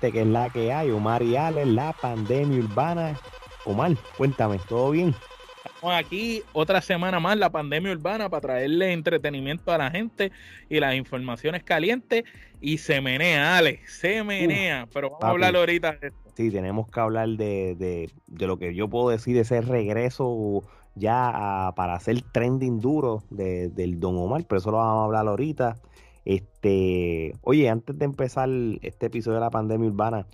gente, que es la que hay. Omar y Ale, la pandemia urbana. Omar, cuéntame, ¿todo bien? Estamos aquí otra semana más, la pandemia urbana, para traerle entretenimiento a la gente y las informaciones calientes. Y se menea, Ale, se menea. pero vamos a hablar ahorita de esto. Sí, tenemos que hablar de, de, de, lo que yo puedo decir, de ese regreso ya para hacer trending duro de, del Don Omar, pero eso lo vamos a hablar ahorita. Este, oye, antes de empezar este episodio de la pandemia urbana,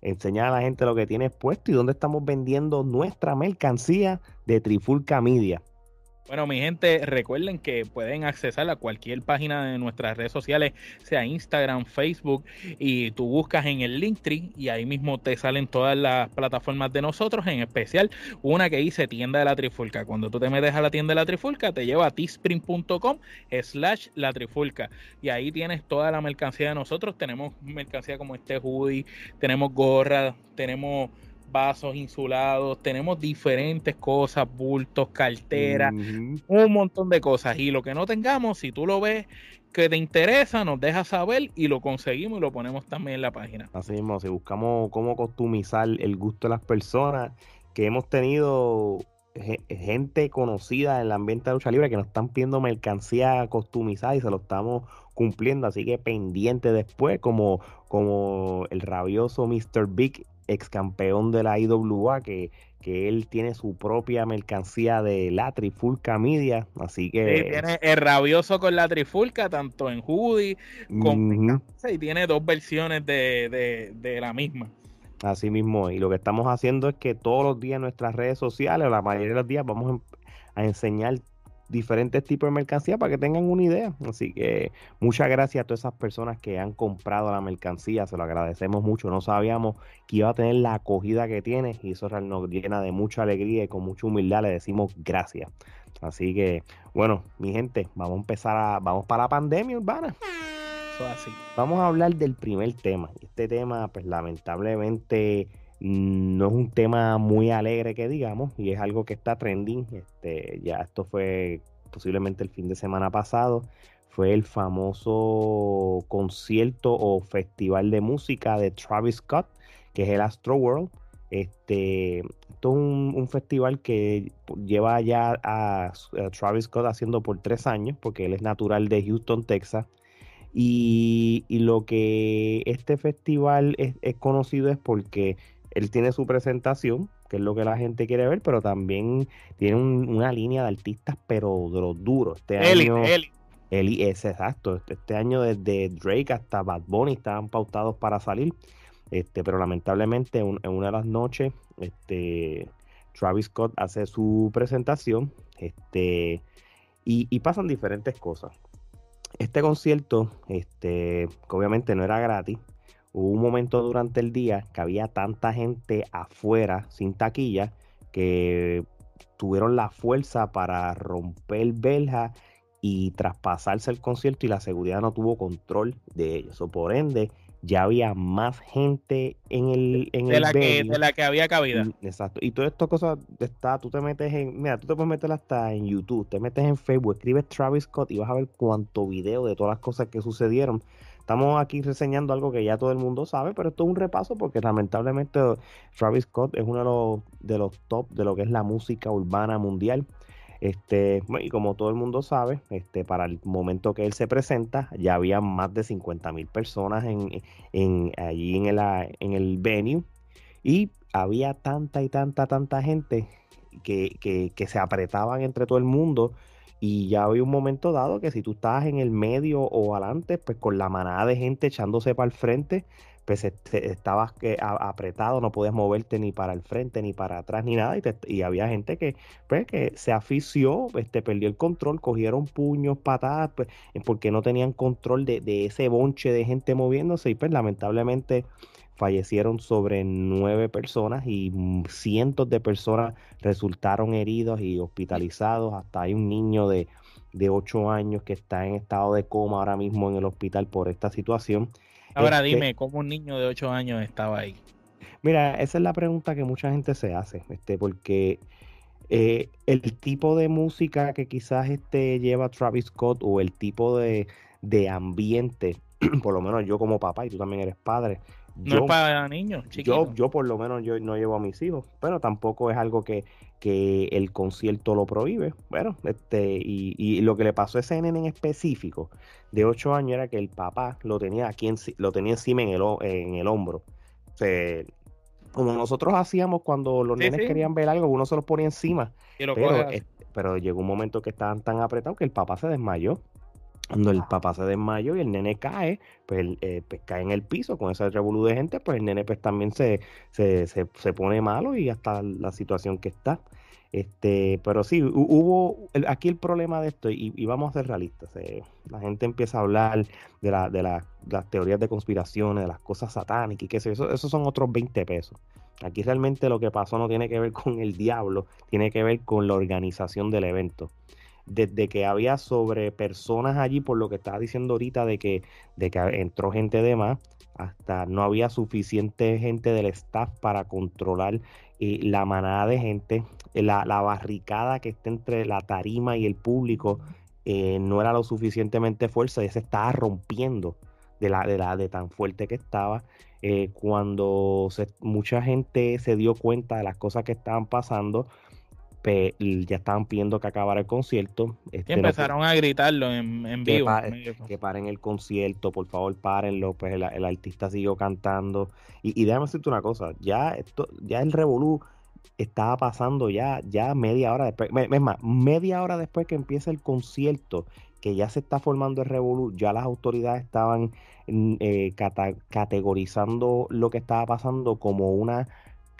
enseñar a la gente lo que tienes puesto y dónde estamos vendiendo nuestra mercancía de Trifulca Media. Bueno, mi gente, recuerden que pueden accesar a cualquier página de nuestras redes sociales, sea Instagram, Facebook, y tú buscas en el Linktree y ahí mismo te salen todas las plataformas de nosotros, en especial una que dice tienda de la Trifulca. Cuando tú te metes a la tienda de la Trifulca, te lleva a teespring.com slash la Trifulca y ahí tienes toda la mercancía de nosotros. Tenemos mercancía como este hoodie, tenemos gorra, tenemos vasos insulados, tenemos diferentes cosas, bultos, carteras, un montón de cosas. Y lo que no tengamos, si tú lo ves que te interesa, nos dejas saber y lo conseguimos y lo ponemos también en la página. Así mismo, si buscamos cómo customizar el gusto de las personas, que hemos tenido gente conocida en el ambiente de lucha libre que nos están pidiendo mercancía customizada y se lo estamos cumpliendo, así que pendiente después, como, como el rabioso Mr. Big ex campeón de la IWA, que, que él tiene su propia mercancía de la Trifulca Media, así que... Sí, tiene el rabioso con la Trifulca, tanto en hoodie como y tiene dos versiones de, de, la misma. Así mismo, y lo que estamos haciendo es que todos los días en nuestras redes sociales, la mayoría de los días, vamos a enseñar diferentes tipos de mercancía para que tengan una idea. Así que muchas gracias a todas esas personas que han comprado la mercancía, se lo agradecemos mucho. No sabíamos que iba a tener la acogida que tiene y eso nos llena de mucha alegría y con mucha humildad le decimos gracias. Así que, bueno, mi gente, vamos a empezar a, vamos para la pandemia urbana. así. Vamos a hablar del primer tema. Este tema, pues lamentablemente no es un tema muy alegre que digamos y es algo que está trending. Este, ya esto fue posiblemente el fin de semana pasado. Fue el famoso concierto o festival de música de Travis Scott, que es el Astro World. Este, esto es un, festival que lleva ya a, Travis Scott haciendo por tres años, porque él es natural de Houston, Texas. Y, lo que este festival es, es, conocido es porque él tiene su presentación, que es lo que la gente quiere ver, pero también tiene una línea de artistas, pero de los duros. Este año, Eli. es exacto. Este, este año desde Drake hasta Bad Bunny estaban pautados para salir. Este, pero lamentablemente en una de las noches, este, Travis Scott hace su presentación. Este, y, y pasan diferentes cosas. Este concierto, este, que obviamente no era gratis, hubo un momento durante el día que había tanta gente afuera sin taquilla que tuvieron la fuerza para romper verja y traspasarse el concierto y la seguridad no tuvo control de ellos. O por ende, ya había más gente en el en de la que de la que había cabida. Exacto. Y todas estas cosas está, tú te metes en, mira, tú te puedes meter hasta en YouTube, te metes en Facebook, escribes Travis Scott y vas a ver cuánto video de todas las cosas que sucedieron Estamos aquí reseñando algo que ya todo el mundo sabe, pero esto es un repaso porque lamentablemente Travis Scott es uno de los, de los top de lo que es la música urbana mundial. Este, y como todo el mundo sabe, este, para el momento que él se presenta, ya había más de 50 mil personas en, en, allí en el, en el venue. Y había tanta y tanta, tanta gente que, que, que se apretaban entre todo el mundo y ya había un momento dado que si tú estabas en el medio o adelante, pues con la manada de gente echándose para el frente, pues este, estabas apretado, no podías moverte ni para el frente, ni para atrás, ni nada. Y, había gente que, pues, que se afició, este, perdió el control, cogieron puños, patadas, pues, porque no tenían control de, de ese bonche de gente moviéndose. Y pues lamentablemente fallecieron sobre nueve personas y cientos de personas resultaron heridos y hospitalizados. Hasta hay un niño de, de 8 años que está en estado de coma ahora mismo en el hospital por esta situación. Ahora este dime, ¿cómo un niño de 8 años estaba ahí? Mira, esa es la pregunta que mucha gente se hace, este, porque eh, el tipo de música que quizás este lleva Travis Scott o el tipo de, de ambiente, por lo menos yo como papá y tú también eres padre, No es para niños, Yo, yo por lo menos yo no llevo a mis hijos, pero tampoco es algo que, que el concierto lo prohíbe. Bueno, este, y, y, lo que le pasó a ese nene en específico de 8 años era que el papá lo tenía aquí en, lo tenía encima en el, en el hombro. como nosotros hacíamos cuando los nenes querían ver algo, uno se los ponía encima. pero, pero llegó un momento que estaban tan apretados que el papá se desmayó. Cuando el papá se desmayó y el nene cae, pues, eh, pues, cae en el piso con ese revolú de gente, pues el nene pues también se, se, se, se pone malo y hasta la situación que está. Este, pero sí, hubo aquí el problema de esto, y, vamos a ser realistas. Eh, la gente empieza a hablar de, la, de, las teorías de conspiraciones, de las cosas satánicas y qué sé eso, esos son otros 20 pesos. Aquí realmente lo que pasó no tiene que ver con el diablo, tiene que ver con la organización del evento desde que había sobre personas allí, por lo que estaba diciendo ahorita, de que, de que entró gente de más, hasta no había suficiente gente del staff para controlar eh, la manada de gente, la, barricada que está entre la tarima y el público eh, no era lo suficientemente fuerte, se estaba rompiendo de la, de la de tan fuerte que estaba. Eh, cuando mucha gente se dio cuenta de las cosas que estaban pasando, ya estaban pidiendo que acabara el concierto. Este, empezaron a gritarlo en, vivo. Que, paren el concierto, por favor, párenlo. Pues el, artista siguió cantando. Y, y, déjame decirte una cosa, ya esto, ya el Revolú estaba pasando ya, ya media hora después, es más, media hora después que empieza el concierto, que ya se está formando el Revolú, ya las autoridades estaban mm, eh, categorizando lo que estaba pasando como una,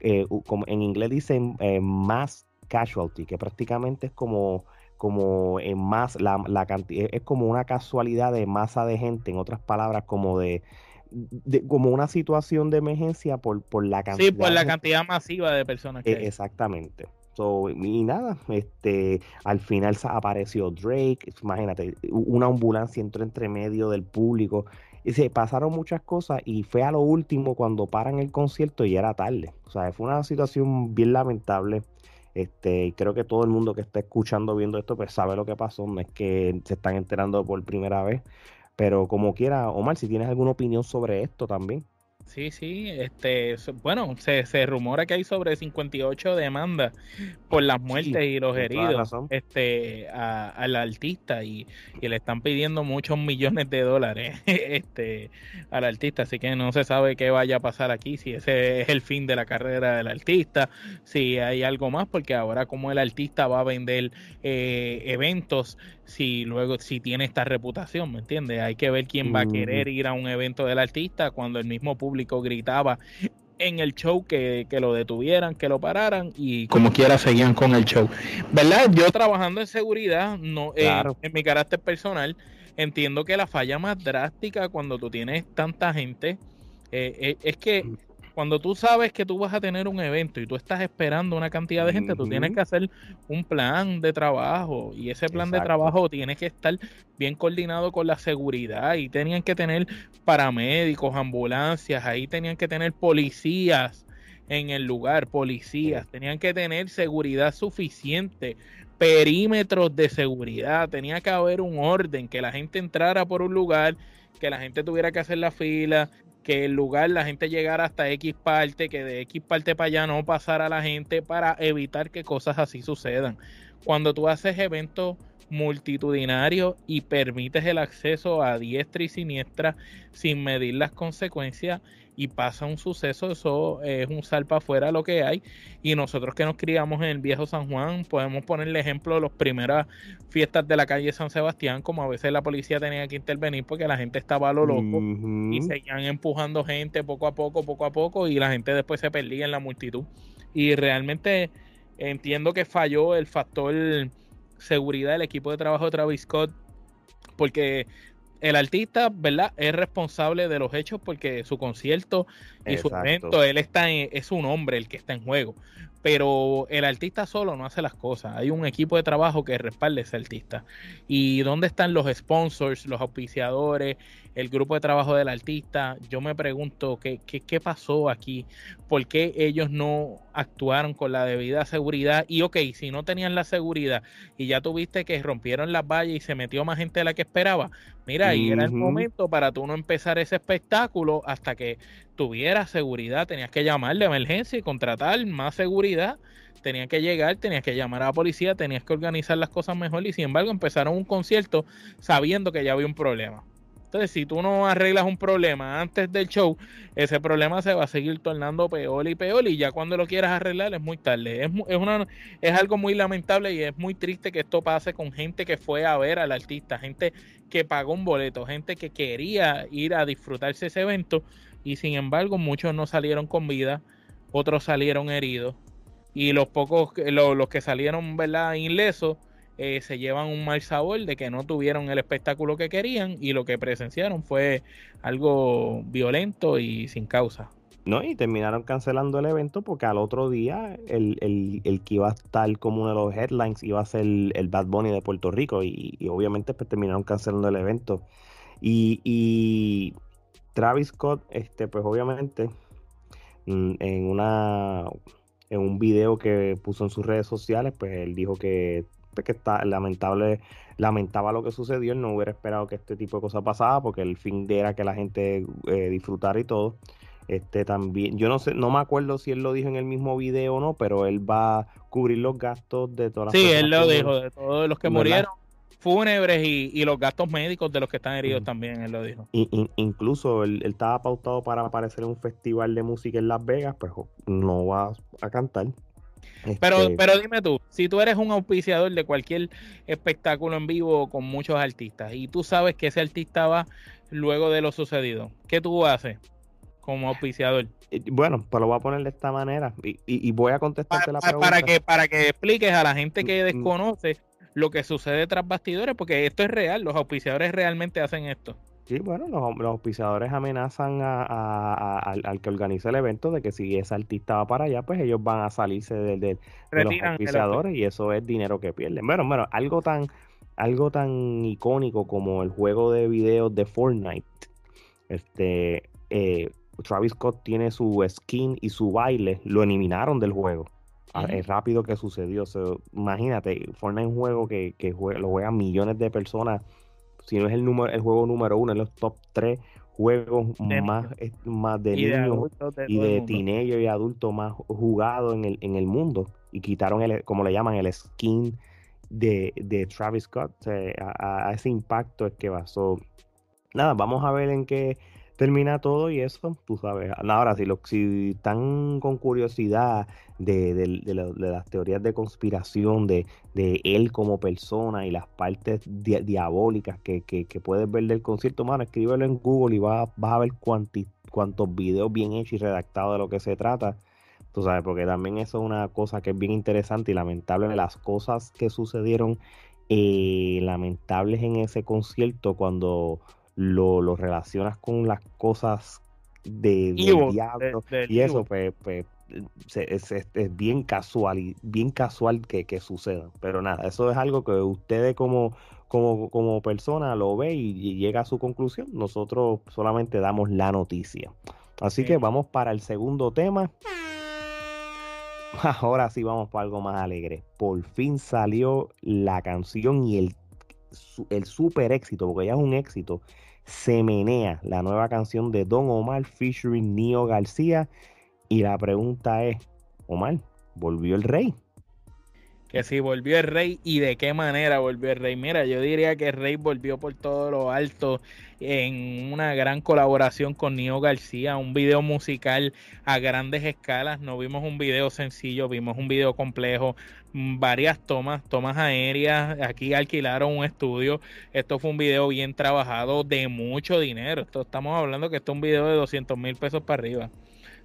eh, como en inglés dicen, eh, más casualty, que prácticamente es como, como en más, la, la cantidad, es como una casualidad de masa de gente, en otras palabras, como de, como una situación de emergencia por, por la cantidad. Sí, por la cantidad masiva de personas que e, Exactamente. y nada, este, al final apareció Drake, imagínate, una ambulancia entró entre medio del público, y se pasaron muchas cosas y fue a lo último cuando paran el concierto y era tarde. O sea, fue una situación bien lamentable. Este, creo que todo el mundo que está escuchando, viendo esto, pues sabe lo que pasó. No es que se están enterando por primera vez. Pero como quiera, Omar, si tienes alguna opinión sobre esto también. Sí, sí, este, bueno, se, se rumora que hay sobre 58 demandas por las muertes y los heridos este, al artista y, le están pidiendo muchos millones de dólares este, al artista, así que no se sabe qué vaya a pasar aquí, si ese es el fin de la carrera del artista, si hay algo más, porque ahora como el artista va a vender eh, eventos, si luego si tiene esta reputación, ¿me entiendes? Hay que ver quién va a querer ir a un evento del artista cuando el mismo público gritaba en el show que, lo detuvieran, que lo pararan y como quiera seguían con el show. ¿Verdad? Yo trabajando en seguridad, no eh, en mi carácter personal, entiendo que la falla más drástica cuando tú tienes tanta gente eh, eh, es que mm cuando tú sabes que tú vas a tener un evento y tú estás esperando una cantidad de gente, tú tienes que hacer un plan de trabajo y ese plan de trabajo tiene que estar bien coordinado con la seguridad. Y tenían que tener paramédicos, ambulancias, ahí tenían que tener policías en el lugar, policías, tenían que tener seguridad suficiente, perímetros de seguridad, tenía que haber un orden, que la gente entrara por un lugar, que la gente tuviera que hacer la fila, que el lugar la gente llegara hasta X parte, que de X parte para allá no pasara la gente para evitar que cosas así sucedan. Cuando tú haces eventos multitudinarios y permites el acceso a diestra y siniestra sin medir las consecuencias, y pasa un suceso, eso es un salpa afuera lo que hay. Y nosotros que nos criamos en el viejo San Juan, podemos ponerle ejemplo de las primeras fiestas de la calle San Sebastián, como a veces la policía tenía que intervenir porque la gente estaba a lo loco y seguían empujando gente poco a poco, poco a poco, y la gente después se perdía en la multitud. Y realmente entiendo que falló el factor seguridad del equipo de trabajo de Travis Scott porque el artista, ¿verdad? Es responsable de los hechos porque su concierto y su evento, él está es un hombre el que está en juego. Pero el artista solo no hace las cosas. Hay un equipo de trabajo que respalde ese artista. ¿Y dónde están los sponsors, los auspiciadores, el grupo de trabajo del artista? Yo me pregunto qué, qué, qué pasó aquí, por qué ellos no actuaron con la debida seguridad. Y ok, si no tenían la seguridad y ya tuviste que rompieron las vallas y se metió más gente de la que esperaba, mira, ahí era el momento para tú no empezar ese espectáculo hasta que tuviera seguridad. Tenías que llamar de emergencia y contratar más seguridad. Tenías que llegar, tenías que llamar a la policía, tenías que organizar las cosas mejor y sin embargo empezaron un concierto sabiendo que ya había un problema. Entonces, si tú no arreglas un problema antes del show, ese problema se va a seguir tornando peor y peor y ya cuando lo quieras arreglar es muy tarde. Es, es, una, es algo muy lamentable y es muy triste que esto pase con gente que fue a ver al artista, gente que pagó un boleto, gente que quería ir a disfrutarse ese evento y sin embargo muchos no salieron con vida, otros salieron heridos y los pocos, los, los que salieron ¿verdad? ilesos eh, se llevan un mal sabor de que no tuvieron el espectáculo que querían y lo que presenciaron fue algo violento y sin causa. No, y terminaron cancelando el evento porque al otro día el, que iba a estar como uno de los headlines iba a ser el, Bad Bunny de Puerto Rico y, obviamente pues terminaron cancelando el evento. Y, y Travis Scott, este, pues obviamente, mm, en una en un video que puso en sus redes sociales, pues él dijo que, pues, que está lamentable, lamentaba lo que sucedió, él no hubiera esperado que este tipo de cosas pasara, porque el fin de era que la gente eh, disfrutara y todo. Este también, yo no sé, no me acuerdo si él lo dijo en el mismo video o no, pero él va a cubrir los gastos de todas las Sí, él lo dijo, de todos los que murieron fúnebres y, los gastos médicos de los que están heridos también, él lo dijo. incluso él, estaba pautado para aparecer en un festival de música en Las Vegas, pero no va a cantar. Pero, este, pero dime tú, si tú eres un auspiciador de cualquier espectáculo en vivo con muchos artistas y tú sabes que ese artista va luego de lo sucedido, ¿qué tú haces como auspiciador? Eh, bueno, pues lo voy a poner de esta manera y, voy a contestarte la pregunta. Para que, para que expliques a la gente que mm, mm. desconoce lo que sucede tras bastidores, porque esto es real, los auspiciadores realmente hacen esto. Sí, bueno, los, auspiciadores amenazan al, que organiza el evento de que si ese artista va para allá, pues ellos van a salirse de, los auspiciadores y eso es dinero que pierden. Bueno, bueno, algo tan, algo tan icónico como el juego de videos de Fortnite. Este, eh, Travis Scott tiene su skin y su baile, lo eliminaron del juego es rápido que sucedió. imagínate, Fortnite es un juego que, lo juegan millones de personas. Si no es el número, el juego número uno, en los top tres juegos más, más de niños y de teenagers y adultos más jugados en el, en el mundo. Y quitaron, el, como le llaman, el skin de, de Travis Scott. a, ese impacto es que va. nada, vamos a ver en qué termina todo y eso, tú sabes. Ahora, si, lo, si están con curiosidad de, las teorías de conspiración de, él como persona y las partes diabólicas que, puedes ver del concierto, mano, escríbelo en Google y vas, a ver cuántos videos bien hechos y redactados de lo que se trata. Tú sabes, porque también eso es una cosa que es bien interesante y lamentable. Las cosas que sucedieron eh, lamentables en ese concierto cuando lo, relacionas con las cosas de, del diablo y eso, pues, pues es, bien casual bien casual que, que, suceda. Pero nada, eso es algo que ustedes como, como, como persona lo ve y, llega a su conclusión. Nosotros solamente damos la noticia. Así que vamos para el segundo tema. Ahora sí vamos para algo más alegre. Por fin salió la canción y el, el super éxito, porque ya es un éxito se menea la nueva canción de Don Omar featuring Nio García. Y la pregunta es, Omar, ¿volvió el rey? Que si volvió el rey y de qué manera volvió el rey. Mira, yo diría que el rey volvió por todo lo alto en una gran colaboración con Nio García, un video musical a grandes escalas. No vimos un video sencillo, vimos un video complejo, mm, varias tomas, tomas aéreas. Aquí alquilaron un estudio. Esto fue un video bien trabajado de mucho dinero. Estamos hablando que esto es un video de 200 mil pesos para arriba.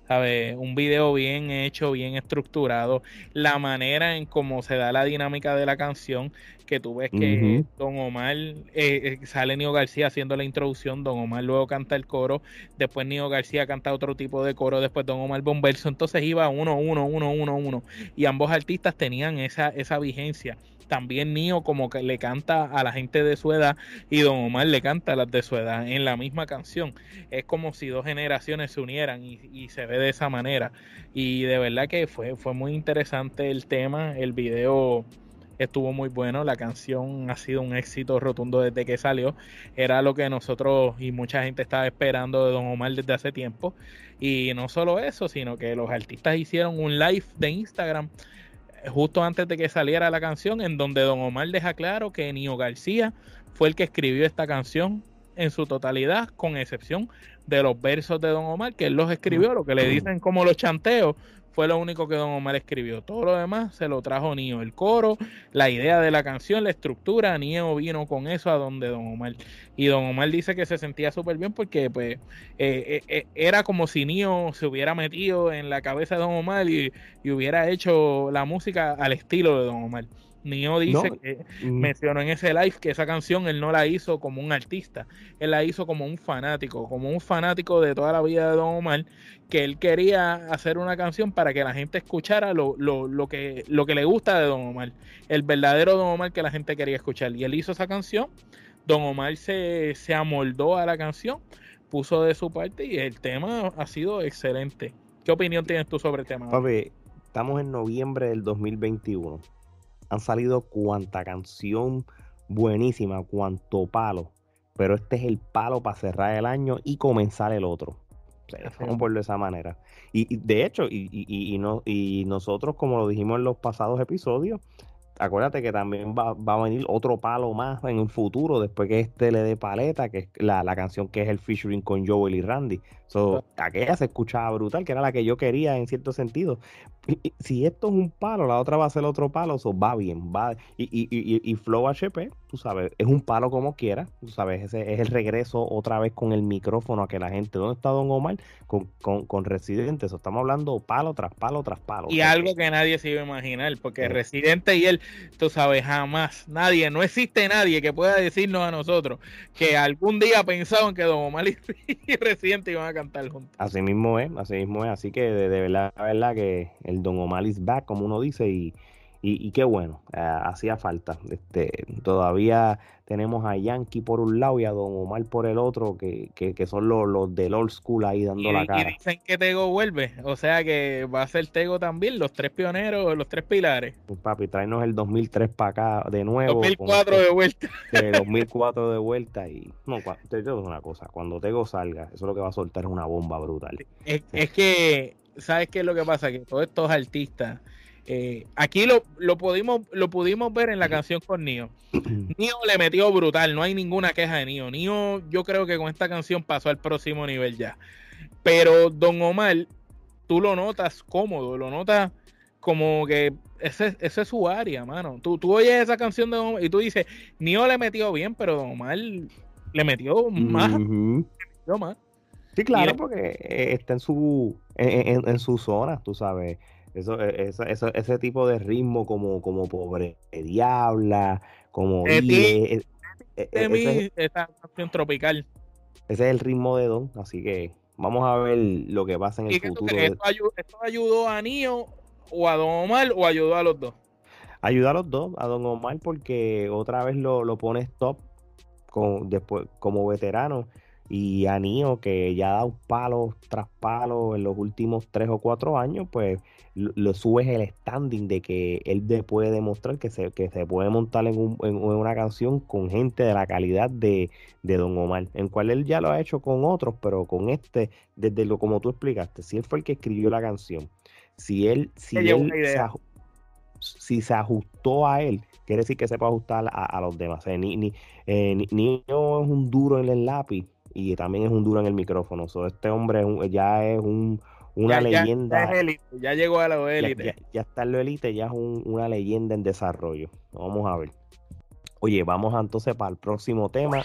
¿Sabes? Un video bien hecho, bien estructurado, la manera en cómo se da la dinámica de la canción, que tú ves que Don Omar, eh, eh, sale Nio García haciendo la introducción, Don Omar luego canta el coro, después Nio García canta otro tipo de coro, después Don Omar Bomberso, entonces iba uno, uno, uno, uno, uno, y ambos artistas tenían esa, esa vigencia también Nio como que le canta a la gente de su edad y Don Omar le canta a las de su edad en la misma canción. Es como si dos generaciones se unieran y, se ve de esa manera. Y de verdad que fue, fue muy interesante el tema, el video estuvo muy bueno, la canción ha sido un éxito rotundo desde que salió, era lo que nosotros y mucha gente estaba esperando de Don Omar desde hace tiempo. Y no solo eso, sino que los artistas hicieron un live de Instagram justo antes de que saliera la canción, en donde Don Omar deja claro que Nio García fue el que escribió esta canción en su totalidad, con excepción de los versos de Don Omar, que él los escribió, lo que le dicen como los chanteos, fue lo único que Don Omar escribió. Todo lo demás se lo trajo Nio. El coro, la idea de la canción, la estructura, Nio vino con eso a donde Don Omar. Y Don Omar dice que se sentía súper bien porque pues eh, eh, eh, era como si Nio se hubiera metido en la cabeza de Don Omar y hubiera hecho la música al estilo de Don Omar. Nio dice que mm. mencionó en ese live que esa canción él no la hizo como un artista, él la hizo como un fanático, como un fanático de toda la vida de Don Omar, que él quería hacer una canción para que la gente escuchara lo, lo, lo, que, lo que le gusta de Don Omar, el verdadero Don Omar que la gente quería escuchar. Y él hizo esa canción, Don Omar se, se amoldó a la canción, puso de su parte y el tema ha sido excelente. ¿Qué opinión tienes tú sobre el tema? Papi, estamos en noviembre del 2021 han salido cuanta canción buenísima, cuanto palo. Pero este es el palo para cerrar el año y comenzar el otro. Vamos por de esa manera. Y, de hecho, y, y, no, y nosotros, como lo dijimos en los pasados episodios, acuérdate que también va, a venir otro palo más en un futuro, después que este le dé paleta, que es la, la canción que es el featuring con Joel y Randy. So, aquella se escuchaba brutal, que era la que yo quería en cierto sentido. Si esto es un palo, la otra va a ser otro palo, eso va bien, va. Y, y, y, y Flow HP, tú sabes, es un palo como quiera, tú sabes, ese es el regreso otra vez con el micrófono a que la gente, ¿dónde está Don Omar? Con, con, con Residente, eso estamos hablando palo tras palo tras palo. Y algo que nadie se iba a imaginar, porque Residente y él, tú sabes, jamás, nadie, no existe nadie que pueda decirnos a nosotros que algún día pensaban que Don Omar y, Residente iban a cantar juntos. Así mismo es, así mismo es. Así que de, verdad, la verdad que el Don Omar is back, como uno dice, y, y, qué bueno, eh, hacía falta. Este, todavía tenemos a Yankee por un lado y a Don Omar por el otro, que, que, son los, los, del old school ahí dando la cara. Y dicen que Tego vuelve, o sea que va a ser Tego también, los tres pioneros, los tres pilares. Pues, papi, tráenos el 2003 para acá de nuevo. 2004 de vuelta. De 2004 de vuelta y... No, te digo una cosa, cuando Tego salga, eso lo que va a soltar es una bomba brutal. Es, es que, ¿sabes qué es lo que pasa? Que todos estos artistas eh, aquí lo, lo, pudimos, lo pudimos ver en la canción con Nio. Nio le metió brutal, no hay ninguna queja de Nio. Nio, yo creo que con esta canción pasó al próximo nivel ya. Pero Don Omar, tú lo notas cómodo, lo notas como que ese, ese es su área, mano. Tú, tú oyes esa canción de Don Omar y tú dices, Nio le metió bien, pero Don Omar le metió más. más. Sí, claro, porque eh, está en su, en, en su zona, tú sabes. Eso, e, eso, eso, ese tipo de ritmo como, como pobre diabla, como e, e, esa canción tropical. Ese es el ritmo de Don, así que vamos a ver lo que pasa en el futuro. Esto, ayudó, a Nio o a Don Omar o ayudó a los dos? Ayuda a los dos, a Don Omar porque otra vez lo, lo pone top con, después, como veterano y a Nio, que ya ha dado palos tras palos en los últimos tres o cuatro años, pues lo, subes el standing de que él puede demostrar que se, que se puede montar en, una canción con gente de la calidad de, Don Omar, en cual él ya lo ha hecho con otros, pero con este, desde lo como tú explicaste, si él fue el que escribió la canción, si él, si él se, si se ajustó a él, quiere decir que se puede ajustar a, los demás. ni, ni, eh, ni, es un duro en el lápiz y también es un duro en el micrófono. So, este hombre ya es un, una leyenda. Ya, llegó a la élite. Ya, está en la élite, ya es una leyenda en desarrollo. Vamos a ver. Oye, vamos entonces para el próximo tema.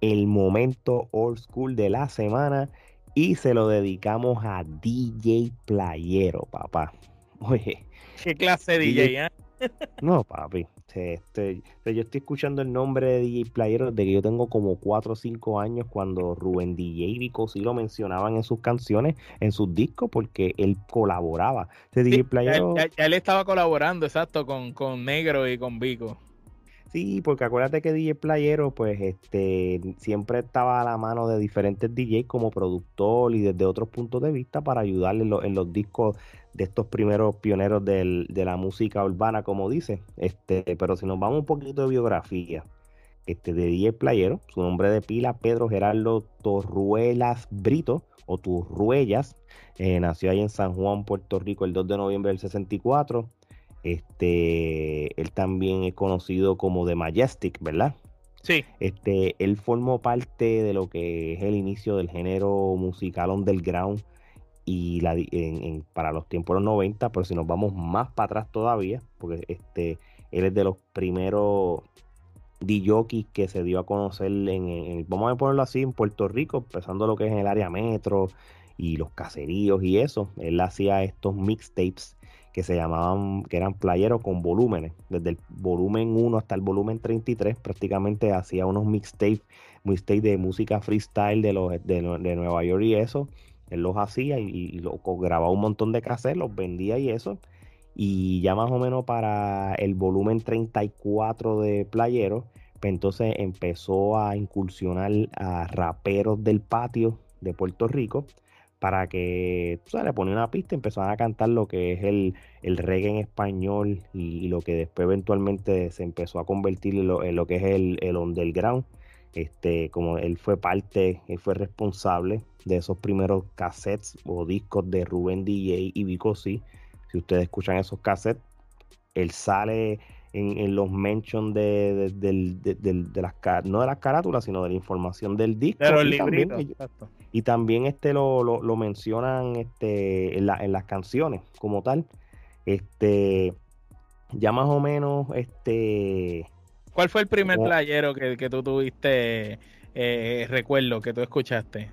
El momento old school de la semana. Y se lo dedicamos a DJ Playero, papá. Oye. ¿Qué clase de DJ, eh? No, papi. Este, yo estoy escuchando el nombre de DJ Playero desde que yo tengo como 4 o 5 años cuando Rubén DJ y Vico sí lo mencionaban en sus canciones, en sus discos, porque él colaboraba. Este DJ Playero... Ya, él estaba colaborando, exacto, con, con Negro y con Vico. Sí, porque acuérdate que DJ Playero, pues, este, siempre estaba a la mano de diferentes DJs como productor y desde otros puntos de vista para ayudarle en, los discos de estos primeros pioneros de la música urbana, como dice. Este, pero si nos vamos un poquito de biografía, este, de DJ Playero, su nombre de pila, Pedro Gerardo Torruelas Brito, o Turruellas, eh, nació ahí en San Juan, Puerto Rico, el 2 de noviembre del 64 este, él también es conocido como The Majestic, ¿verdad? Sí. Este, él formó parte de lo que es el inicio del género musical underground y la, para los tiempos de los 90, pero si nos vamos más para atrás todavía, porque este, él es de los primeros DJs que se dio a conocer en, vamos a ponerlo así, en Puerto Rico, empezando lo que es en el área metro y los caseríos y eso. Él hacía estos mixtapes que se llamaban, que eran playeros con volúmenes, desde el volumen 1 hasta el volumen 33, prácticamente hacía unos mixtapes, mixtapes de música freestyle de, los, de, Nueva York y eso, los hacía y, grababa un montón de cassettes, los vendía y eso, y ya más o menos para el volumen 34 de playeros, pues entonces empezó a incursionar a raperos del patio de Puerto Rico, para que o sea, le ponía una pista y empezaban a cantar lo que es el, el reggae en español y, lo que después eventualmente se empezó a convertir en lo, que es el, el underground. Este, como él fue parte, él fue responsable de esos primeros cassettes o discos de Rubén DJ y Vico Si ustedes escuchan esos cassettes, él sale en, los mentions de, de, las no de las carátulas, sino de la información del disco. y, también, y, también, este lo, lo, mencionan este en, en, las canciones como tal. Este ya más o menos este ¿Cuál fue el primer playero que, que tú tuviste eh, recuerdo que tú escuchaste?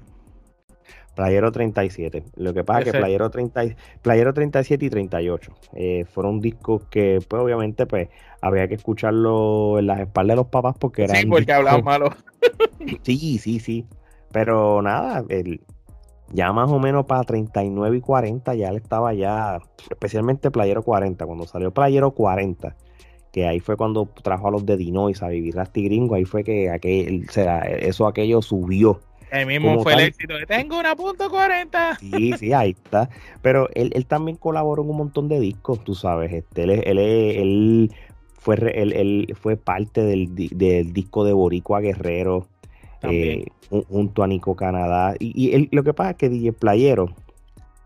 Playero 37. Lo que pasa es que Playero, 30, Playero 37 y 38 eh, fueron discos que, pues, obviamente, pues, había que escucharlo en las espaldas de los papás porque eran. Sí, porque hablaban malo. sí, sí, sí. Pero nada, el, ya más o menos para 39 y 40 ya él estaba ya, especialmente Playero 40, cuando salió Playero 40 que ahí fue cuando trajo a los de Dinois a vivir Rasty Gringo, ahí fue que aquel, o sea, eso aquello subió Ahí mismo fue el éxito de tengo una punto 40. Sí, sí, ahí está. Pero él, también colaboró en un montón de discos, tú sabes. Este, él, él, fue, él, fue parte del, disco de Boricua Guerrero eh, junto a Nico Canadá. Y, lo que pasa es que DJ Playero,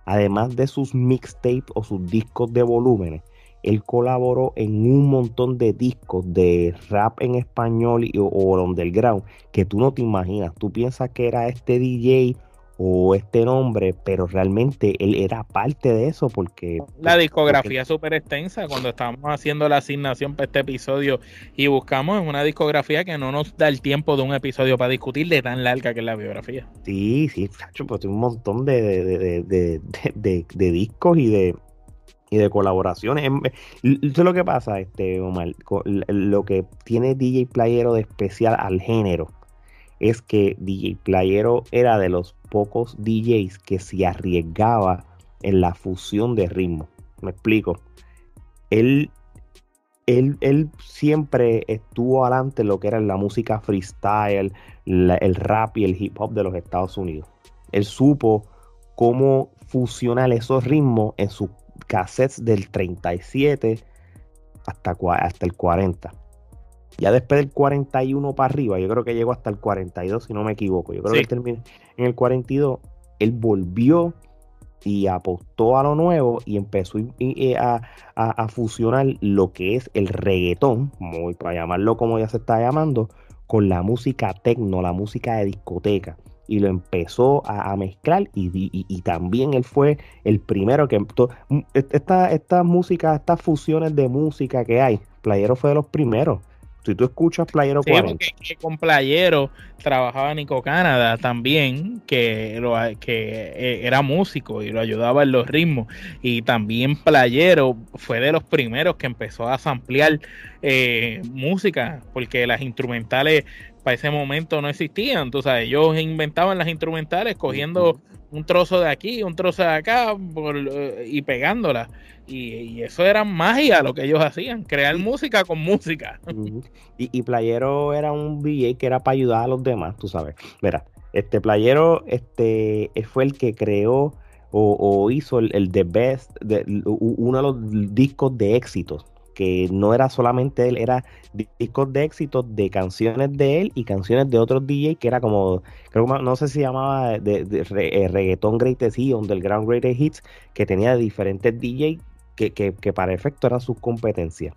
además de sus mixtapes o sus discos de volúmenes, él colaboró en un montón de discos de rap en español y, o, o underground que tú no te imaginas. Tú piensas que era este DJ o este nombre, pero realmente él era parte de eso porque... La discografía es súper extensa. Cuando estábamos haciendo la asignación para este episodio y buscamos en una discografía que no nos da el tiempo de un episodio para discutir de tan larga que es la biografía. Sí, sí, pues un montón de, de discos y de, y de colaboraciones. Em, eso es lo que pasa, este Omar. Lo que tiene DJ Playero de especial al género es que DJ Playero era de los pocos DJs que se arriesgaba en la fusión de ritmo. Me explico. Él, él, él siempre estuvo adelante en lo que era la música freestyle, el rap y el hip hop de los Estados Unidos. Él supo cómo fusionar esos ritmos en su cassettes del 37 hasta, hasta el 40. Ya después del 41 para arriba, yo creo que llegó hasta el 42, si no me equivoco. Yo creo que terminó en el 42. Él volvió y apostó a lo nuevo y empezó a, a, fusionar lo que es el reggaetón, para llamarlo como ya se está llamando, con la música tecno, la música de discoteca y lo empezó a, mezclar y, también él fue el primero que esta, esta música, estas fusiones de música que hay, Playero fue de los primeros. Si tú escuchas Playero 40. con Playero trabajaba Nico Canadá también, que, lo, que eh, era músico y lo ayudaba en los ritmos. Y también Playero fue de los primeros que empezó a ampliar eh, música, porque las instrumentales para ese momento no existían. Tú sabes, ellos inventaban las instrumentales cogiendo un trozo de aquí, un trozo de acá eh, y pegándola. Y, eso era magia lo que ellos hacían, crear música con música. y, Playero era un DJ que era para ayudar a los demás, tú sabes. Mira, este Playero este, fue el que creó o, hizo el, el The Best, de, uno de los discos de éxitos que no era solamente él, era discos de éxito de canciones de él y canciones de otros DJ que era como, creo no sé si llamaba de, eh, Reggaeton Greatest Hits, Underground Greatest Hits, que tenía diferentes DJ que, que, para efecto eran sus competencias.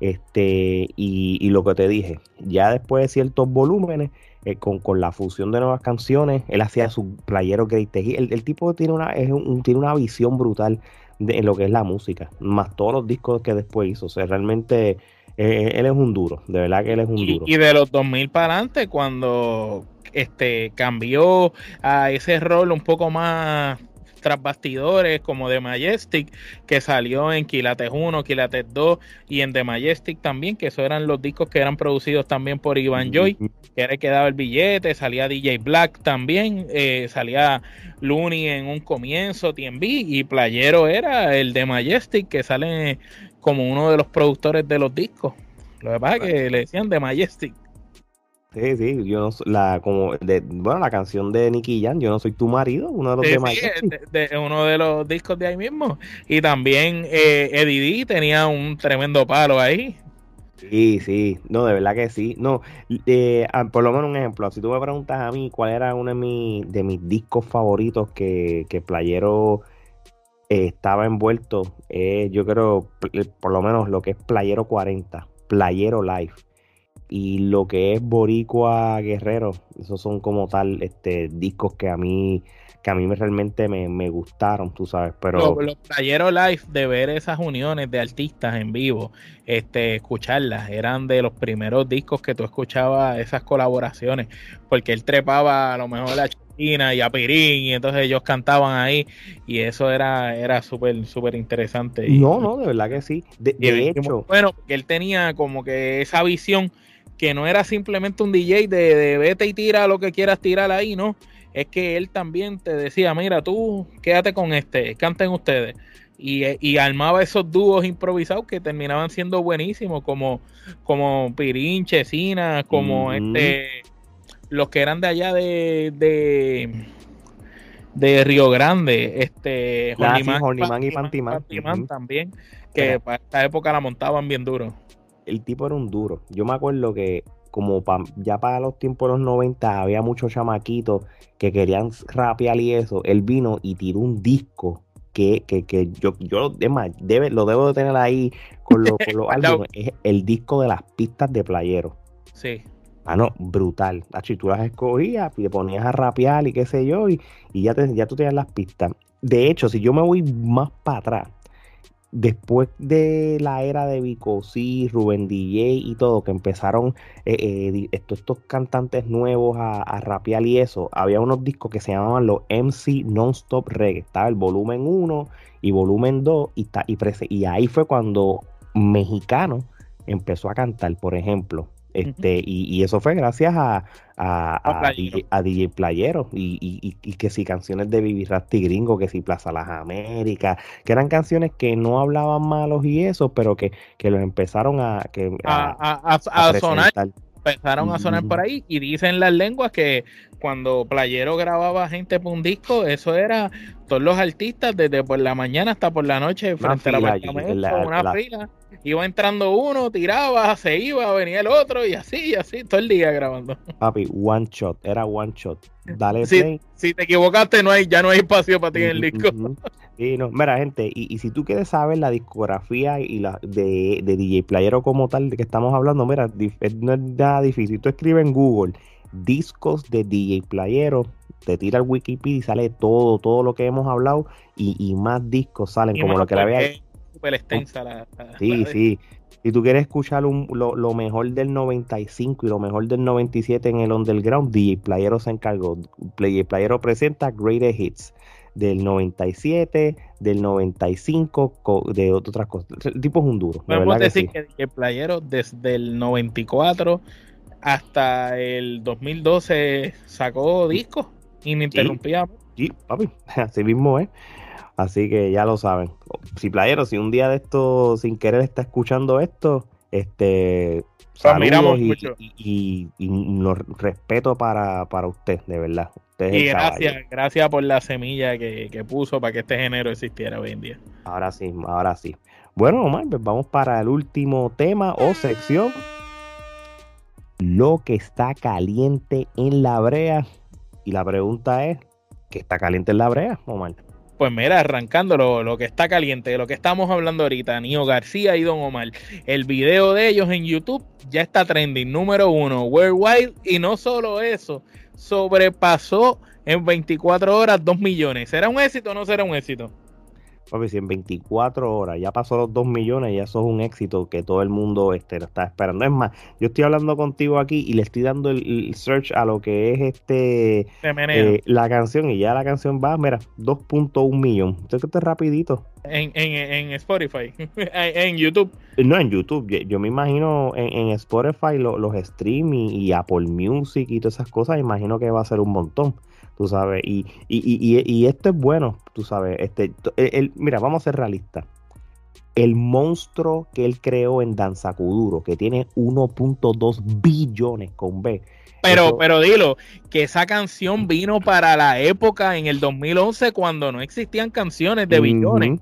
Este, y, lo que te dije, ya después de ciertos volúmenes, eh, con, la fusión de nuevas canciones, él hacía su playero Greatest Hits. El, el, tipo tiene una, es un, tiene una visión brutal de, lo que es la música, más todos los discos que después hizo. O sea, realmente eh, él es un duro, de verdad que él es un duro. Y de los 2000 para adelante, cuando este cambió a ese rol un poco más tras bastidores como The Majestic, que salió en Quilates 1, Quilates 2 y en The Majestic también, que esos eran los discos que eran producidos también por Ivan Joy, que era el que daba el billete, salía DJ Black también, eh, salía Looney en un comienzo, TMB, y Playero era el de Majestic, que sale como uno de los productores de los discos. Lo que pasa es que le decían The Majestic. Sí, sí, yo la como de, bueno, la canción de Nicky Jan, Yo no soy tu marido, uno de los demás. de, uno de los discos de ahí mismo. Y también eh, Eddie D tenía un tremendo palo ahí. Sí, sí, no, de verdad que sí. No, eh, por lo menos un ejemplo, si tú me preguntas a mí cuál era uno de, mis, de mis discos favoritos que, que Playero eh, estaba envuelto, eh, yo creo, por lo menos lo que es Playero 40, Playero Live y lo que es Boricua Guerrero, esos son como tal este discos que a mí que a mí realmente me, gustaron, tú sabes, pero los, talleros live de ver esas uniones de artistas en vivo, este escucharlas, eran de los primeros discos que tú escuchabas esas colaboraciones, porque él trepaba a lo mejor a China y a Pirín y entonces ellos cantaban ahí y eso era era súper súper interesante. no, no, de verdad que sí. De, hecho, bueno, porque él tenía como que esa visión que no era simplemente un DJ de, vete y tira lo que quieras tirar ahí, ¿no? Es que él también te decía, mira, tú quédate con este, canten ustedes. Y, armaba esos dúos improvisados que terminaban siendo buenísimos, como, como Pirín, Chesina, como este, los que eran de allá de, de, Río Grande, este, Horniman, y Pantiman, también, que para esta época la montaban bien duro el tipo era un duro. Yo me acuerdo que como ya para los tiempos de los 90 había muchos chamaquitos que querían rapear y eso. Él vino y tiró un disco que, que, que yo, yo además, debe, lo debo de tener ahí con, los álbumes. Es el disco de las pistas de playero. Sí. Ah, no, brutal. Las tú las escogías y te ponías a rapear y qué sé yo, y, y ya, te, ya tú tenías las pistas. De hecho, si yo me voy más para atrás, después de la era de Vico sí, Rubén DJ y todo, que empezaron eh, eh, estos, cantantes nuevos a, a, rapear y eso, había unos discos que se llamaban los MC Non-Stop Reggae. Estaba el volumen 1 y volumen 2 y, y, y ahí fue cuando Mexicano empezó a cantar, por ejemplo. Este, y, eso fue gracias a, a, DJ, Playero. y, que si canciones de Vivi Rasty Gringo, que si Plaza Las Américas, que eran canciones que no hablaban malos y eso, pero que, que los empezaron a, que, a, sonar empezaron a sonar por ahí y dicen las lenguas que cuando Playero grababa gente por un disco, eso era todos los artistas desde por la mañana hasta por la noche frente a la, una fila. Iba entrando uno, tiraba, se iba, venía el otro y así, y así, todo el día grabando. Papi, one shot, era one shot. Dale si, Si te equivocaste, no hay, ya no hay espacio para ti en el disco. Y no, mira, gente, y, y, si tú quieres saber la discografía y la de, de DJ Playero como tal de que estamos hablando, mira, no es nada difícil. Tú escribes en Google discos de DJ Playero, te tira el Wikipedia y sale todo, todo lo que hemos hablado y, y más discos salen como lo que la había súper extensa la, Sí, sí. Si tú quieres escuchar lo, mejor del 95 y lo mejor del 97 en el underground, DJ Playero se encargó. DJ Playero presenta Greatest Hits del 97, del 95, de otras cosas. El tipo es un duro. Podemos decir que, DJ Playero desde el 94 hasta el 2012 sacó discos ininterrumpidos. Sí, papi, así mismo es. Así que ya lo saben. Si playero, si un día de esto sin querer está escuchando esto, este saludos y, y, los respeto para, usted, de verdad. y gracias, gracias por la semilla que, que, puso para que este género existiera hoy en día. Ahora sí, ahora sí. Bueno, Omar, pues vamos para el último tema o sección. Lo que está caliente en la brea. Y la pregunta es, ¿qué está caliente en la brea, Omar? Pues mira, arrancando lo, que está caliente, lo que estamos hablando ahorita, Nio García y Don Omar. El video de ellos en YouTube ya está trending, número uno, worldwide. Y no solo eso, sobrepasó en 24 horas 2 millones. ¿Será un éxito o no será un éxito? Papi, si en 24 horas ya pasó los 2 millones, ya eso es un éxito que todo el mundo este, lo está esperando. Es más, yo estoy hablando contigo aquí y le estoy dando el, search a lo que es este eh, la canción y ya la canción va, mira, 2.1 millón. Entonces, este rapidito. En, en, en Spotify, en YouTube. No, en YouTube. Yo, me imagino en, Spotify los streams y Apple Music y todas esas cosas, imagino que va a ser un montón tú sabes, y, y, y, y esto es bueno, tú sabes, este, el, mira, vamos a ser realistas. El monstruo que él creó en Danza Kuduro, que tiene 1.2 billones con B. Pero, pero dilo, que esa canción vino para la época en el 2011 cuando no existían canciones de billones.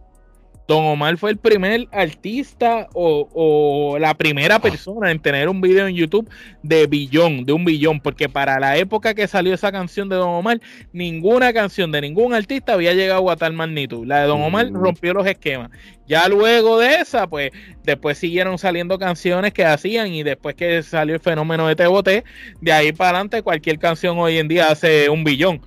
Don Omar fue el primer artista o, la primera persona en tener un video en YouTube de billón, de un billón, porque para la época que salió esa canción de Don Omar, ninguna canción de ningún artista había llegado a tal magnitud. La de Don Omar rompió los esquemas. Ya luego de esa, pues después siguieron saliendo canciones que hacían y después que salió el fenómeno de TBT, de ahí para adelante cualquier canción hoy en día hace un billón.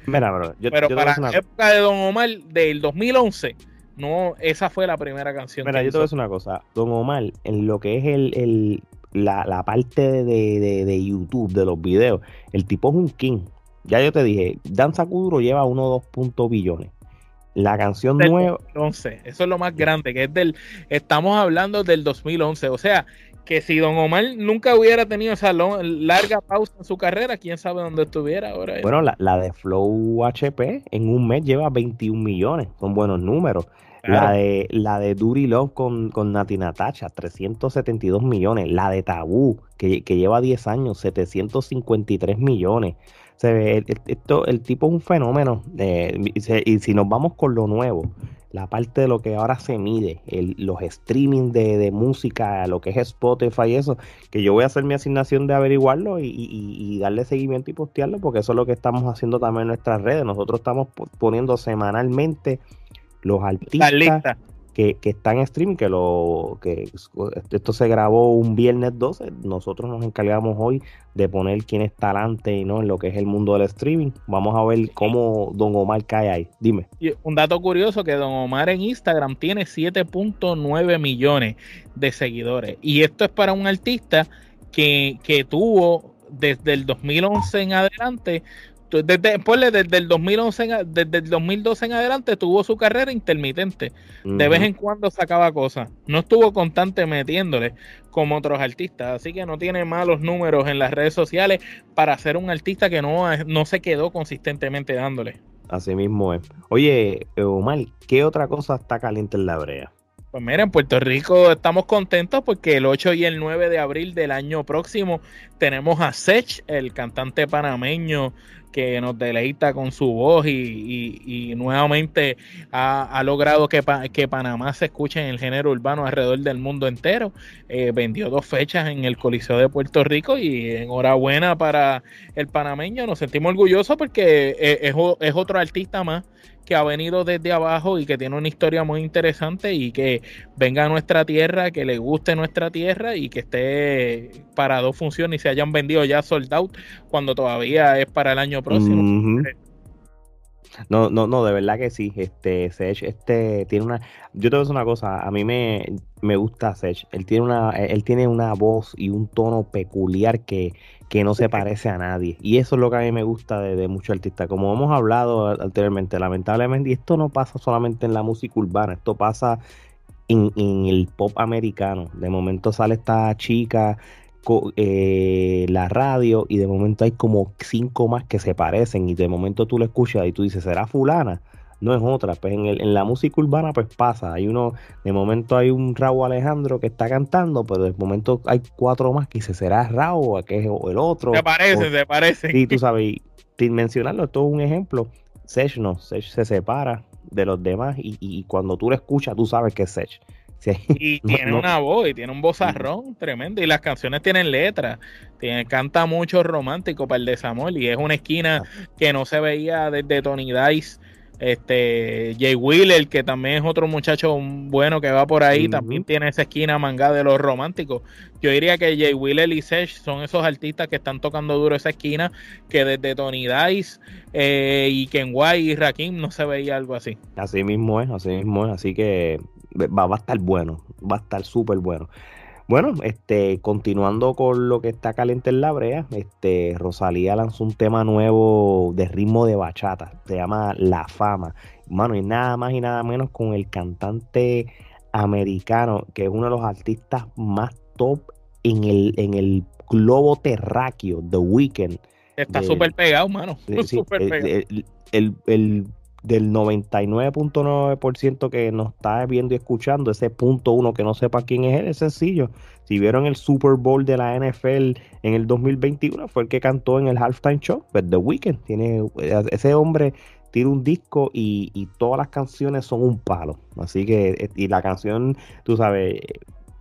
Pero para la época de Don Omar del 2011 no, esa fue la primera canción. Mira, yo te voy a decir una cosa. Don Omar, en lo que es el, la, parte de, YouTube, de los videos, el tipo es un king. Ya yo te dije, Danza Kuduro lleva 1.2 billones. La canción nueva. 2011, eso es lo más grande, que es del. Estamos hablando del 2011. O sea, que si Don Omar nunca hubiera tenido esa larga pausa en su carrera, quién sabe dónde estuviera ahora. Bueno, la, la, de Flow HP en un mes lleva 21 millones, son buenos números. La de la de Duri Love con, con Nati Natacha, 372 millones. La de Tabú, que, lleva 10 años, 753 millones. Se ve, el, esto, el tipo es un fenómeno. y, si nos vamos con lo nuevo, la parte de lo que ahora se mide, los streaming de, música, lo que es Spotify y eso, que yo voy a hacer mi asignación de averiguarlo y, y, darle seguimiento y postearlo, porque eso es lo que estamos haciendo también en nuestras redes. Nosotros estamos poniendo semanalmente los artistas que, que, están en stream, que lo que esto se grabó un viernes 12, nosotros nos encargamos hoy de poner quién está adelante ¿no? en lo que es el mundo del streaming. Vamos a ver cómo Don Omar cae ahí. Dime. un dato curioso que Don Omar en Instagram tiene 7.9 millones de seguidores. Y esto es para un artista que, que tuvo desde el 2011 en adelante desde, desde el 2011, desde el 2012 en adelante tuvo su carrera intermitente. De vez en cuando sacaba cosas. No estuvo constante metiéndole como otros artistas. Así que no tiene malos números en las redes sociales para ser un artista que no, no se quedó consistentemente dándole. Así mismo es. Oye, Omar, ¿qué otra cosa está caliente en la brea? Pues mira, en Puerto Rico estamos contentos porque el 8 y el 9 de abril del año próximo tenemos a Sech, el cantante panameño que nos deleita con su voz y, nuevamente ha, logrado que, que, Panamá se escuche en el género urbano alrededor del mundo entero. Eh, vendió dos fechas en el Coliseo de Puerto Rico y enhorabuena para el panameño. Nos sentimos orgullosos porque eh, es, es otro artista más que ha venido desde abajo y que tiene una historia muy interesante y que venga a nuestra tierra, que le guste nuestra tierra y que esté para dos funciones y se hayan vendido ya sold out cuando todavía es para el año próximo. No, no, no, de verdad que sí. Este, Sech, este, tiene una. Yo te voy a decir una cosa, a mí me, me gusta Sech. Él tiene una, él tiene una voz y un tono peculiar que, que no se parece a nadie. Y eso es lo que a mí me gusta de, de muchos artistas. Como hemos hablado anteriormente, lamentablemente, y esto no pasa solamente en la música urbana, esto pasa en, en el pop americano. De momento sale esta chica eh, la radio y de momento hay como cinco más que se parecen y de momento tú lo escuchas y tú dices, ¿será fulana? No es otra, pues en, el, en la música urbana pues pasa, hay uno, de momento hay un Raúl Alejandro que está cantando, pero de momento hay cuatro más que dice, ¿será Raúl? que es el otro? Se parece, se parece. Sí, tú sabes, sin mencionarlo, esto es un ejemplo, Sech no, Sech se separa de los demás y, y, cuando tú lo escuchas tú sabes que es Sech y tiene una voz, y tiene un vozarrón tremendo. Y las canciones tienen letras. Tiene, canta mucho romántico para el desamor. Y es una esquina ah. que no se veía desde Tony Dice. Este Jay Wheeler, que también es otro muchacho bueno que va por ahí, también tiene esa esquina mangada de los románticos. Yo diría que Jay Wheeler y Sech son esos artistas que están tocando duro esa esquina, que desde Tony Dice eh, y Ken White y Rakim no se veía algo así. Así mismo es, así mismo es. Así que va, va a estar bueno, va a estar súper bueno. Bueno, este, continuando con lo que está caliente en la brea, este, Rosalía lanzó un tema nuevo de ritmo de bachata, se llama La Fama. Mano, y nada más y nada menos con el cantante americano, que es uno de los artistas más top en el, en el globo terráqueo, The Weeknd. Está súper pegado, mano. super pegado. el, el del 99.9% que nos está viendo y escuchando, ese punto uno que no sepa quién es él, es sencillo. Si vieron el Super Bowl de la NFL en el 2021, fue el que cantó en el halftime show, pues The Weeknd. Tiene, ese hombre tiene un disco y, y, todas las canciones son un palo. Así que, y la canción, tú sabes,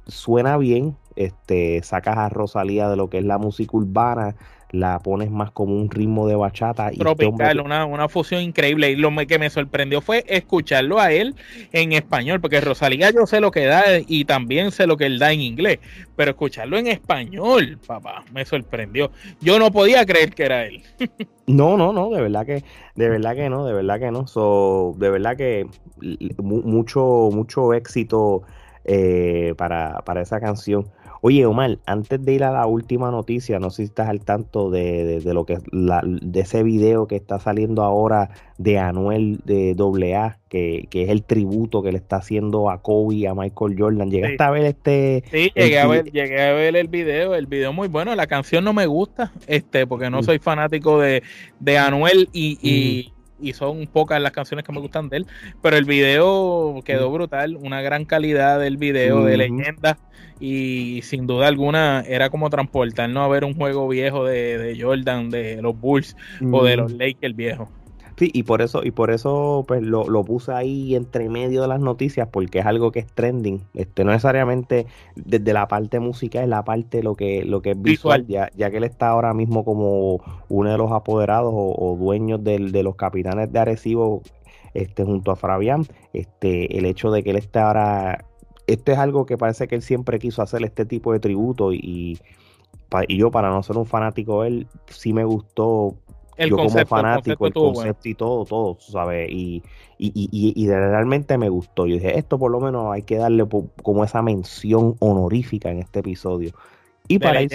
suena bien. Este, sacas a Rosalía de lo que es la música urbana la pones más como un ritmo de bachata. Y Tropical, una, una fusión increíble. Y lo que me sorprendió fue escucharlo a él en español, porque Rosalía yo sé lo que da y también sé lo que él da en inglés, pero escucharlo en español, papá, me sorprendió. Yo no podía creer que era él. no, no, no, de verdad que, de verdad que no, de verdad que no. So, de verdad que mucho, mucho éxito eh, para, para esa canción. Oye, Omar, antes de ir a la última noticia, no sé si estás al tanto de, lo que la, de ese video que está saliendo ahora de Anuel de AA, que, que es el tributo que le está haciendo a Kobe y a Michael Jordan. ¿Llegaste a ver este? Sí, llegué a ver, llegué a ver el video, el video muy bueno, la canción no me gusta, este, porque no mm. soy fanático de, de Anuel y, y y son pocas las canciones que me gustan de él, pero el video quedó brutal, una gran calidad del video de leyenda y sin duda alguna era como transportarnos a ver un juego viejo de, de Jordan, de los Bulls o de los Lakers viejos. Sí, y por eso, y por eso pues lo, lo, puse ahí entre medio de las noticias, porque es algo que es trending. Este, no necesariamente desde la parte musical, es la parte lo que, lo que es visual, Ya, ya que él está ahora mismo como uno de los apoderados o, dueños del, de los capitanes de Arecibo, este, junto a Fabián, este, el hecho de que él esté ahora, esto es algo que parece que él siempre quiso hacer este tipo de tributo y, y yo para no ser un fanático de él, sí me gustó yo como fanático, el concepto, y todo, todo, ¿sabes? Y, y, y, y, realmente me gustó. Yo dije, esto por lo menos hay que darle como esa mención honorífica en este episodio. Y para, ir,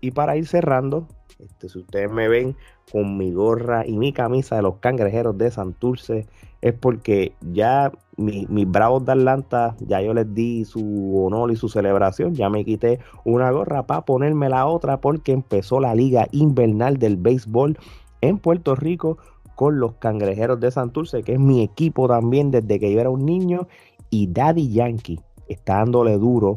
y para ir cerrando, este, si ustedes me ven con mi gorra y mi camisa de los cangrejeros de Santurce, es porque ya mis bravos de Atlanta, ya yo les di su honor y su celebración, ya me quité una gorra para ponerme la otra porque empezó la liga invernal del béisbol en Puerto Rico con los cangrejeros de Santurce, que es mi equipo también desde que yo era un niño, y Daddy Yankee está dándole duro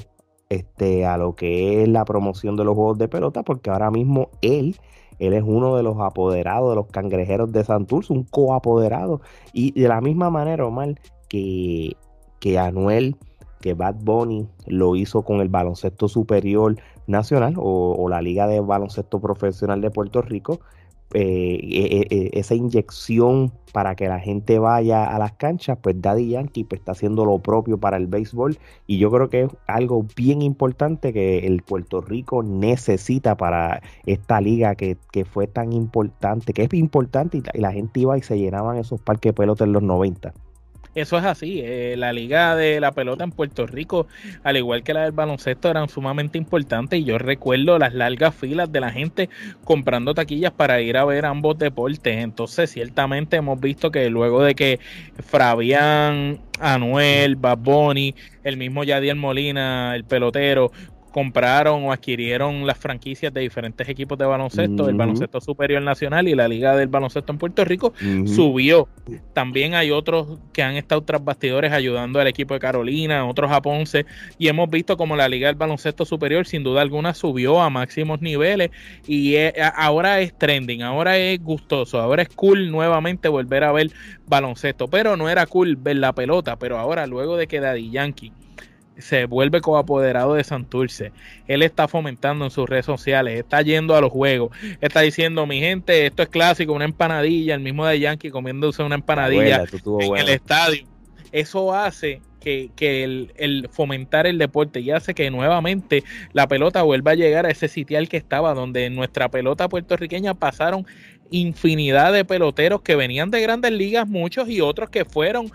este, a lo que es la promoción de los juegos de pelota, porque ahora mismo él él es uno de los apoderados de los cangrejeros de Santurce, un coapoderado. Y de la misma manera, Omar, que, que Anuel, que Bad Bunny lo hizo con el baloncesto superior nacional o, la Liga de Baloncesto Profesional de Puerto Rico, eh, eh, esa inyección para que la gente vaya a las canchas, pues Daddy Yankee pues, está haciendo lo propio para el béisbol y yo creo que es algo bien importante que el Puerto Rico necesita para esta liga que, fue tan importante, que es importante y, y la gente iba y se llenaban esos parques de pelota en los 90. Eso es así. Eh, la liga de la pelota en Puerto Rico, al igual que la del baloncesto, eran sumamente importantes. Y yo recuerdo las largas filas de la gente comprando taquillas para ir a ver ambos deportes. Entonces, ciertamente hemos visto que luego de que Fabián, Anuel, Bad el mismo Yadiel Molina, el pelotero, compraron o adquirieron las franquicias de diferentes equipos de baloncesto, el baloncesto superior nacional y la liga del baloncesto en Puerto Rico subió. También hay otros que han estado tras bastidores ayudando al equipo de Carolina, otros a Ponce y hemos visto como la liga del baloncesto superior sin duda alguna subió a máximos niveles y ahora es trending, ahora es gustoso, ahora es cool nuevamente volver a ver baloncesto, pero no era cool ver la pelota, pero ahora luego de que Daddy Yankee se vuelve coapoderado de Santurce. Él está fomentando en sus redes sociales, está yendo a los juegos, está diciendo, mi gente, esto es clásico, una empanadilla, el mismo de Yankee comiéndose una empanadilla en el estadio. Eso hace que, el, el, fomentar el deporte y hace que nuevamente la pelota vuelva a llegar a ese sitial que estaba, donde nuestra pelota puertorriqueña pasaron infinidad de peloteros que venían de grandes ligas, muchos y otros que fueron,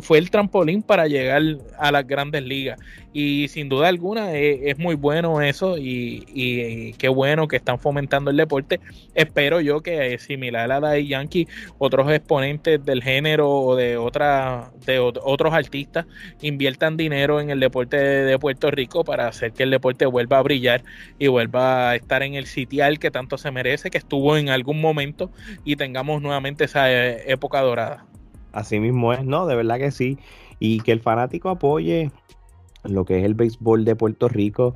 fue el trampolín para llegar a las grandes ligas. Y sin duda alguna eh, es, muy bueno eso y, qué bueno que están fomentando el deporte. Espero yo que similar a la de Yankee, otros exponentes del género o de, otra, de otros artistas inviertan dinero en el deporte de, Puerto Rico para hacer que el deporte vuelva a brillar y vuelva a estar en el sitial que tanto se merece, que estuvo en algún momento y tengamos nuevamente esa eh, época dorada. Así mismo es, ¿no? De verdad que sí. Y que el fanático apoye lo que es el béisbol de Puerto Rico.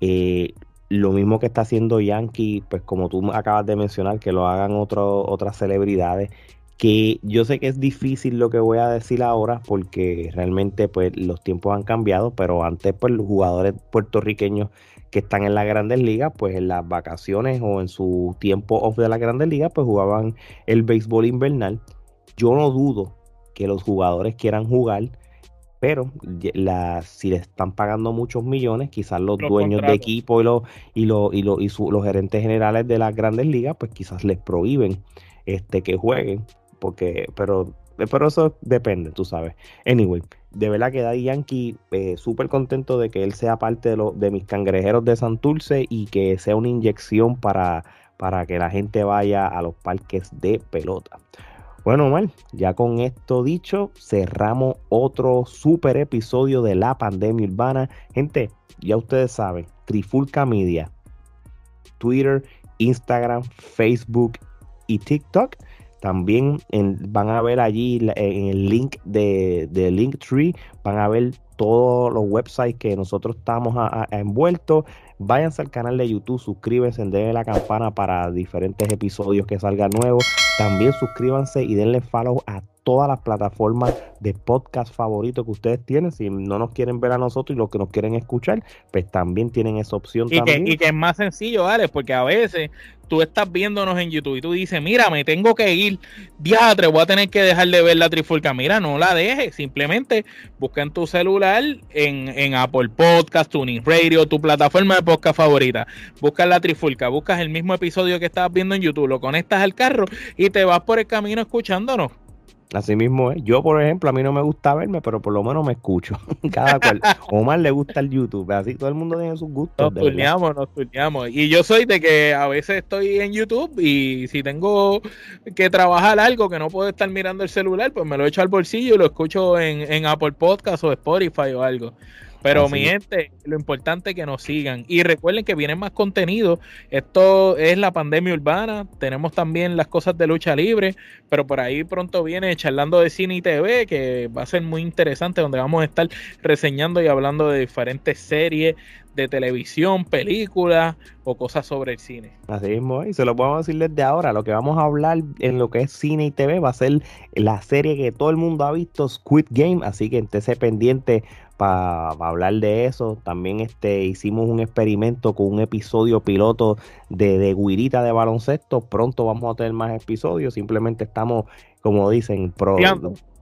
Eh, lo mismo que está haciendo Yankee, pues como tú acabas de mencionar, que lo hagan otras celebridades. Que yo sé que es difícil lo que voy a decir ahora, porque realmente pues los tiempos han cambiado, pero antes pues los jugadores puertorriqueños que están en las grandes ligas, pues en las vacaciones o en su tiempo off de las grandes ligas, pues jugaban el béisbol invernal. Yo no dudo que los jugadores quieran jugar, pero la, si le están pagando muchos millones, quizás los, dueños de equipo y, los, y, los, y, los, y los gerentes generales de las grandes ligas, pues quizás les prohíben este, que jueguen, porque, pero, pero eso depende, tú sabes. Anyway, de verdad que Daddy Yankee, eh, súper contento de que él sea parte de, lo, de mis cangrejeros de Santurce y que sea una inyección para, para que la gente vaya a los parques de pelota. Bueno, mal, ya con esto dicho, cerramos otro super episodio de la pandemia urbana. Gente, ya ustedes saben, Trifulca Media, Twitter, Instagram, Facebook y TikTok. También van a ver allí en el link de, de Linktree, van a ver todos los websites que nosotros estamos envueltos. Váyanse al canal de YouTube, suscríbanse, denle la campana para diferentes episodios que salgan nuevos. También suscríbanse y denle follow a todas las plataformas de podcast favoritos que ustedes tienen. Si no nos quieren ver a nosotros y los que nos quieren escuchar, pues también tienen esa opción. Y, también. Que, y que es más sencillo, Alex, porque a veces tú estás viéndonos en YouTube y tú dices, mira, me tengo que ir, diatre, voy a tener que dejar de ver la trifulca. Mira, no la dejes, simplemente busca en tu celular, en, en Apple Podcast, Tuning Radio, tu plataforma de podcast favorita. Buscas la trifulca, buscas el mismo episodio que estabas viendo en YouTube, lo conectas al carro y te vas por el camino escuchándonos. Así mismo es. Yo, por ejemplo, a mí no me gusta verme, pero por lo menos me escucho. Cada cual. Omar le gusta el YouTube. Así todo el mundo tiene sus gustos. Nos turneamos, nos turneamos. Y yo soy de que a veces estoy en YouTube y si tengo que trabajar algo que no puedo estar mirando el celular, pues me lo echo al bolsillo y lo escucho en, en Apple Podcast o Spotify o algo. Pero mi gente, lo importante es que nos sigan. Y recuerden que vienen más contenido. Esto es la pandemia urbana. Tenemos también las cosas de lucha libre. Pero por ahí pronto viene charlando de cine y TV, que va a ser muy interesante, donde vamos a estar reseñando y hablando de diferentes series de televisión, películas o cosas sobre el cine. Así mismo, y se lo podemos decir desde ahora. Lo que vamos a hablar en lo que es cine y TV va a ser la serie que todo el mundo ha visto, Squid Game. Así que estése pendiente para hablar de eso. También este, hicimos un experimento con un episodio piloto de, de Guirita de baloncesto. Pronto vamos a tener más episodios. Simplemente estamos, como dicen,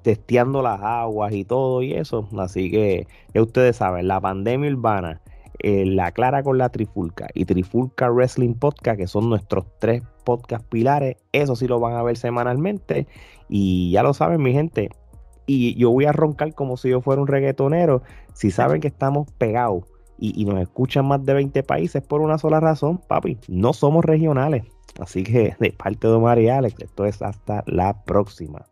testeando las aguas y todo y eso. Así que ya ustedes saben, la pandemia urbana, eh, la Clara con la Trifulca y Trifulca Wrestling Podcast, que son nuestros tres podcast pilares, eso sí lo van a ver semanalmente. Y ya lo saben, mi gente, y yo voy a roncar como si yo fuera un reggaetonero. Si saben que estamos pegados y, nos escuchan más de 20 países por una sola razón, papi, no somos regionales. Así que de parte de Omar y Alex, esto es hasta la próxima.